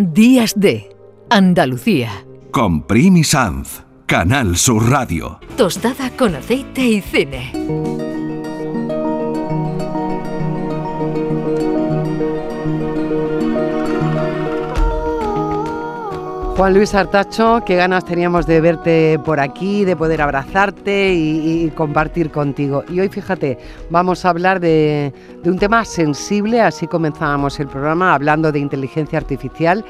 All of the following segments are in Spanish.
Días de Andalucía. Con Primi Sanz, Canal Sur Radio. Tostada con aceite y cine. Juan Luis Artacho, qué ganas teníamos de verte por aquí, de poder abrazarte y, compartir contigo. Y hoy, fíjate, vamos a hablar de, un tema sensible, así comenzábamos el programa, hablando de inteligencia artificial.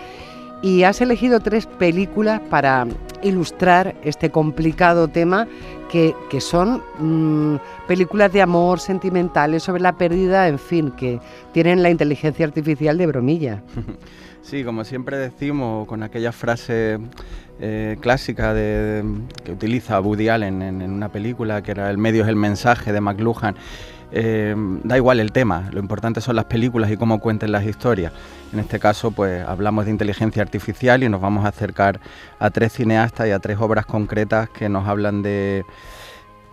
Y has elegido tres películas para ilustrar este complicado tema, que, son mmm, películas de amor, sentimentales, sobre la pérdida, en fin, que tienen la inteligencia artificial de bromilla. Sí, como siempre decimos, con aquella frase eh, clásica de, que utiliza Woody Allen en, una película, que era el medio es el mensaje de McLuhan, eh, da igual el tema, lo importante son las películas y cómo cuenten las historias. En este caso, pues hablamos de inteligencia artificial y nos vamos a acercar a tres cineastas y a tres obras concretas que nos hablan de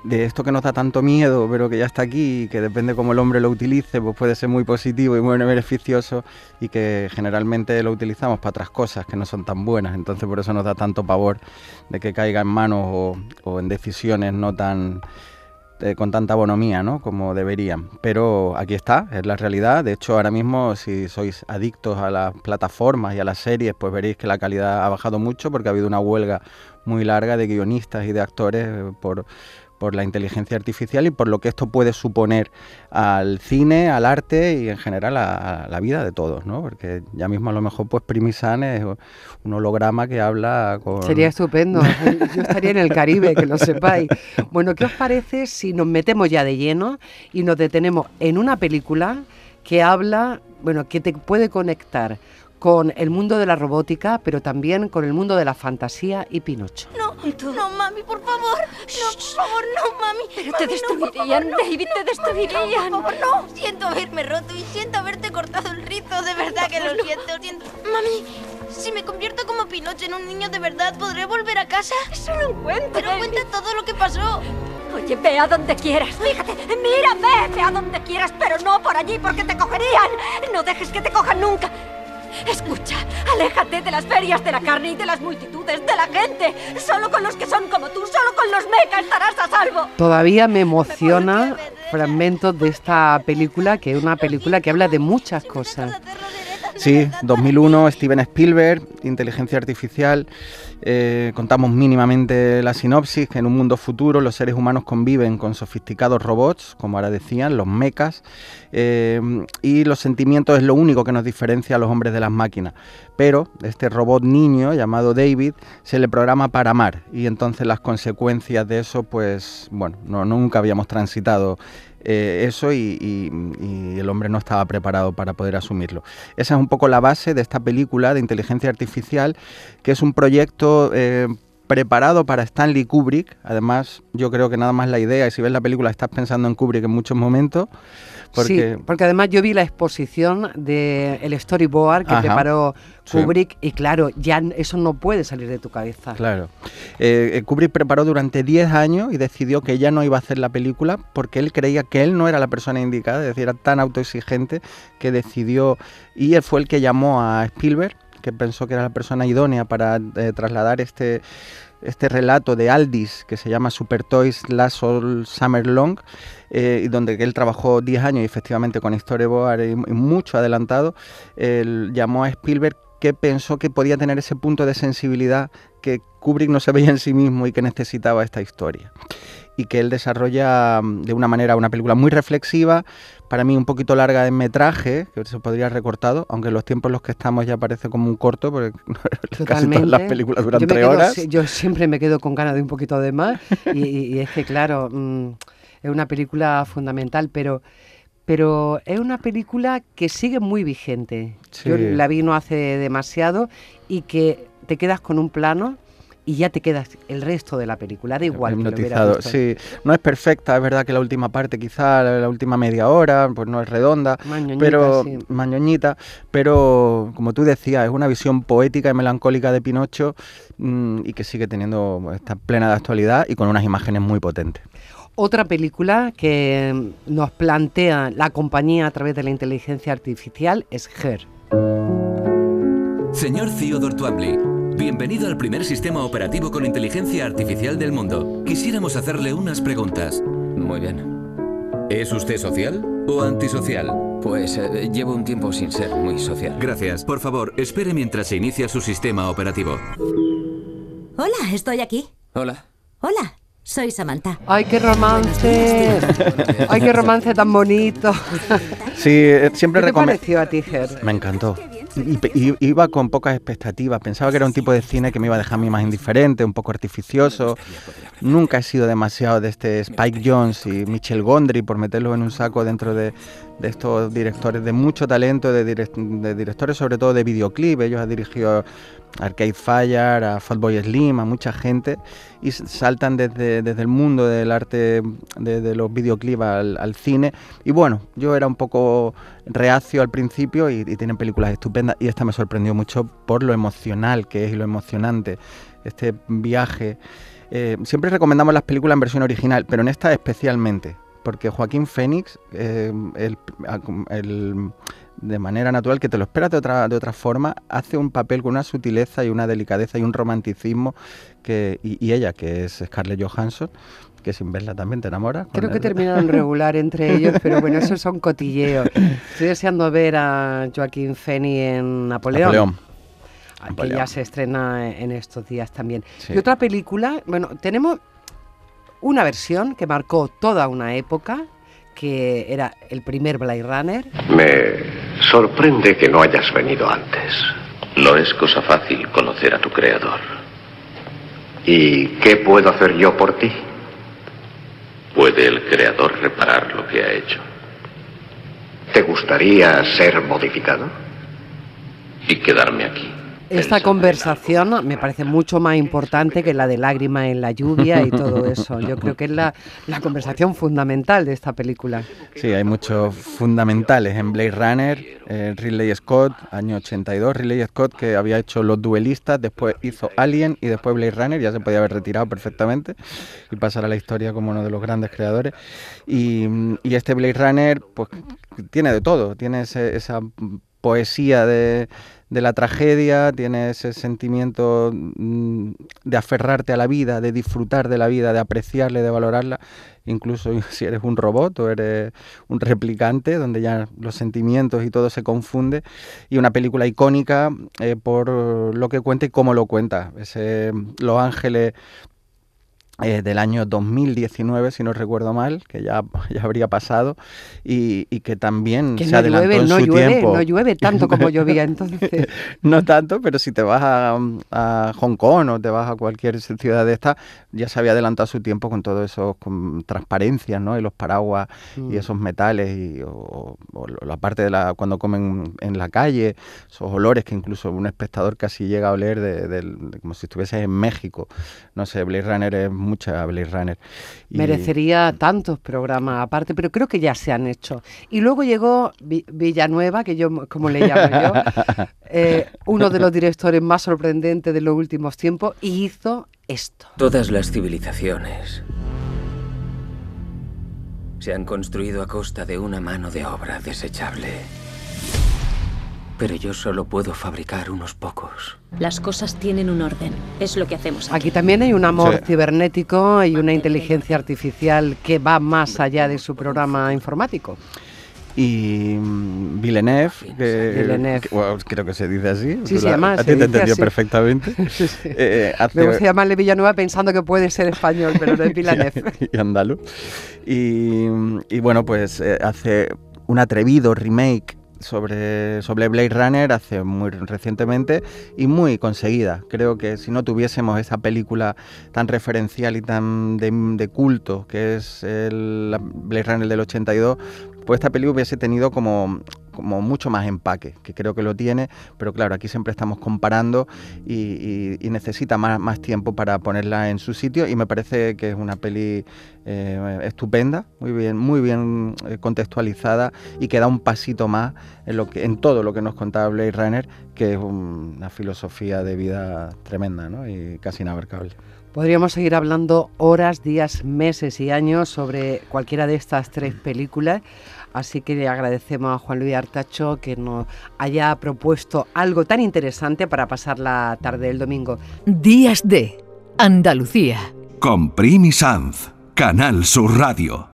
de esto que nos da tanto miedo, pero que ya está aquí y que depende cómo el hombre lo utilice, pues puede ser muy positivo y muy beneficioso y que generalmente lo utilizamos para otras cosas que no son tan buenas. Entonces por eso nos da tanto pavor de que caiga en manos o, en decisiones no tan eh, con tanta bonomía ¿no? como deberían. Pero aquí está, es la realidad. De hecho, ahora mismo si sois adictos a las plataformas y a las series, pues veréis que la calidad ha bajado mucho porque ha habido una huelga muy larga de guionistas y de actores eh, por por la inteligencia artificial y por lo que esto puede suponer al cine, al arte y en general a, a la vida de todos, ¿no? Porque ya mismo a lo mejor pues Primisan es un holograma que habla con... Sería estupendo, yo estaría en el Caribe, que lo sepáis. Bueno, ¿qué os parece si nos metemos ya de lleno y nos detenemos en una película que habla, bueno, que te puede conectar con el mundo de la robótica, pero también con el mundo de la fantasía y Pinocho. No, no, mami, por favor. No, por favor, no, mami. Pero mami, te destruirían, no, David, te destruirían. No, por favor, no. Siento haberme roto y siento haberte cortado el rizo. De verdad que lo siento, siento. Mami, si me convierto como Pinocho en un niño de verdad, ¿podré volver a casa? Es un encuentro. Pero David. cuenta todo lo que pasó. Oye, ve a donde quieras. Fíjate, mira, ve, ve a donde quieras, pero no por allí porque te cogerían. No dejes que te cojan nunca. Escucha, aléjate de las ferias de la carne y de las multitudes, de la gente. Solo con los que son como tú, solo con los meca estarás a salvo. Todavía me emociona fragmentos de esta película, que es una película que habla de muchas cosas. Sí, 2001, Steven Spielberg, inteligencia artificial. Eh, contamos mínimamente la sinopsis, que en un mundo futuro los seres humanos conviven con sofisticados robots, como ahora decían, los mechas, eh, y los sentimientos es lo único que nos diferencia a los hombres de las máquinas. Pero este robot niño llamado David se le programa para amar y entonces las consecuencias de eso, pues bueno, no, nunca habíamos transitado eh, eso y, el hombre no estaba preparado para poder asumirlo. Esa es un poco la base de esta película de inteligencia artificial, que es un proyecto eh, preparado para Stanley Kubrick. Además, yo creo que nada más la idea, y si ves la película estás pensando en Kubrick en muchos momentos. Porque... Sí, porque además yo vi la exposición del el storyboard que Ajá, preparó sí. Kubrick y claro, ya eso no puede salir de tu cabeza. Claro. Eh, Kubrick preparó durante 10 años y decidió que ya no iba a hacer la película porque él creía que él no era la persona indicada, es decir, era tan autoexigente que decidió, y él fue el que llamó a Spielberg, que pensó que era la persona idónea para eh, trasladar este este relato de Aldis que se llama Super Toys Last All Summer Long, eh, donde él trabajó 10 años y efectivamente con storyboard y, y mucho adelantado, llamó a Spielberg que pensó que podía tener ese punto de sensibilidad que Kubrick no se veía en sí mismo y que necesitaba esta historia. Y que él desarrolla de una manera una película muy reflexiva, para mí un poquito larga en metraje, que se podría haber recortado, aunque en los tiempos en los que estamos ya parece como un corto, porque casi todas las películas duran yo tres quedo, horas. Yo siempre me quedo con ganas de un poquito de más, y, y, y es que claro, mmm, es una película fundamental, pero pero es una película que sigue muy vigente. Sí. Yo la vi no hace demasiado y que te quedas con un plano y ya te quedas el resto de la película, da igual. Hipnotizado, sí. No es perfecta, es verdad que la última parte, quizá la última media hora, pues no es redonda, mañoñita, pero sí. mañoñita, pero como tú decías, es una visión poética y melancólica de Pinocho mmm, y que sigue teniendo, está plena de actualidad y con unas imágenes muy potentes. Otra película que nos plantea la compañía a través de la inteligencia artificial es Her. Señor Theodore Twombly, bienvenido al primer sistema operativo con inteligencia artificial del mundo. Quisiéramos hacerle unas preguntas. Muy bien. ¿Es usted social o antisocial? Pues eh, llevo un tiempo sin ser muy social. Gracias. Por favor, espere mientras se inicia su sistema operativo. Hola, estoy aquí. Hola. Hola, soy Samantha. ¡Ay, qué romance! ¡Ay, qué romance tan bonito! Sí, eh, siempre ¿Qué te recome- pareció a ti, Ger? Me encantó. Iba con pocas expectativas. Pensaba que era un tipo de cine que me iba a dejar a mí más indiferente, un poco artificioso. Nunca he sido demasiado de este Spike Jones y Michel Gondry por meterlos en un saco dentro de, de estos directores de mucho talento, de, direc- de directores sobre todo de videoclip. Ellos han dirigido a Arcade Fire, a Fatboy Slim, a mucha gente y saltan desde, desde el mundo del arte de, los videoclips al, al cine. Y bueno, yo era un poco reacio al principio y, y tienen películas estupendas y esta me sorprendió mucho por lo emocional que es y lo emocionante. Este viaje. Eh, siempre recomendamos las películas en versión original, pero en esta especialmente, porque Joaquín Fénix, eh, el- el- de manera natural, que te lo esperas de otra, de otra forma, hace un papel con una sutileza y una delicadeza y un romanticismo que, y, y ella, que es Scarlett Johansson, que sin verla también te enamoras. con Creo que el- terminaron regular entre ellos, pero bueno, eso son cotilleos. Estoy deseando ver a Joaquín Feni en Napoleón. Napoleón. que Napoleón. ya se estrena en estos días también. Sí. Y otra película, bueno, tenemos una versión que marcó toda una época, que era el primer Blade Runner. Me sorprende que no hayas venido antes. No es cosa fácil conocer a tu creador. ¿Y qué puedo hacer yo por ti? ¿Puede el creador reparar lo que ha hecho? ¿Te gustaría ser modificado? Y quedarme aquí. Esta conversación me parece mucho más importante que la de lágrima en la lluvia y todo eso. Yo creo que es la, la conversación fundamental de esta película. Sí, hay muchos fundamentales en Blade Runner, eh, Ridley Scott, año 82, Ridley Scott que había hecho Los Duelistas, después hizo Alien y después Blade Runner, ya se podía haber retirado perfectamente y pasar a la historia como uno de los grandes creadores. Y, y este Blade Runner pues tiene de todo, tiene ese- esa poesía de, la tragedia, tiene ese sentimiento mm, de aferrarte a la vida, de disfrutar de la vida, de apreciarla y de valorarla, incluso si eres un robot o eres un replicante, donde ya los sentimientos y todo se confunde, y una película icónica eh, por lo que cuenta y cómo lo cuenta. Ese Los Ángeles eh, del año 2019, si no recuerdo mal, que ya, ya habría pasado, y, y que también Que se no adelantó llueve, en no su llueve, tiempo. no llueve tanto como llovía entonces. No tanto, pero si te vas a, a Hong Kong o te vas a cualquier ciudad de esta, ya se había adelantado su tiempo con todo eso, con transparencias, ¿no? Y los paraguas Mm. y esos metales, y, o, la parte de la cuando comen en la calle, esos olores que incluso un espectador casi llega a oler de como si estuvieses en México. No sé, Blade Runner es mucha Blade Runner. Y- Merecería tantos programas aparte, pero creo que ya se han hecho. Y luego llegó Vi- Villanueva, que yo, como le llamo yo, eh, uno de los directores más sorprendentes de los últimos tiempos, y hizo esto. Todas las civilizaciones se han construido a costa de una mano de obra desechable. Pero yo solo puedo fabricar unos pocos. Las cosas tienen un orden. Es lo que hacemos aquí. Aquí también hay un amor Sí. cibernético y una inteligencia artificial que va más allá de su programa informático. y mm, Villeneuve, que, Villeneuve. que, bueno, creo que se dice así. Sí, la- llama- a ti te entendió así. perfectamente. Sí, sí. Eh, hace- Me gusta llamarle Villanueva pensando que puede ser español, pero no es Villeneuve. y andaluz. Y, y bueno, pues eh, hace un atrevido remake sobre, sobre Blade Runner hace muy recientemente y muy conseguida. Creo que si no tuviésemos esa película tan referencial y tan de, culto que es el la Blade Runner del 82, pues esta película hubiese tenido como, como mucho más empaque, que creo que lo tiene, pero claro, aquí siempre estamos comparando y, necesita más, más tiempo para ponerla en su sitio y me parece que es una peli eh, estupenda, muy bien, muy bien eh, contextualizada y que da un pasito más en, lo que, en todo lo que nos contaba Blade Runner, que es un- una filosofía de vida tremenda ¿no? y casi inabarcable. Podríamos seguir hablando horas, días, meses y años sobre cualquiera de estas tres películas. Así que le agradecemos a Juan Luis Artacho que nos haya propuesto algo tan interesante para pasar la tarde del domingo. Días de Andalucía. Con Primi Sanz, Canal Sur Radio.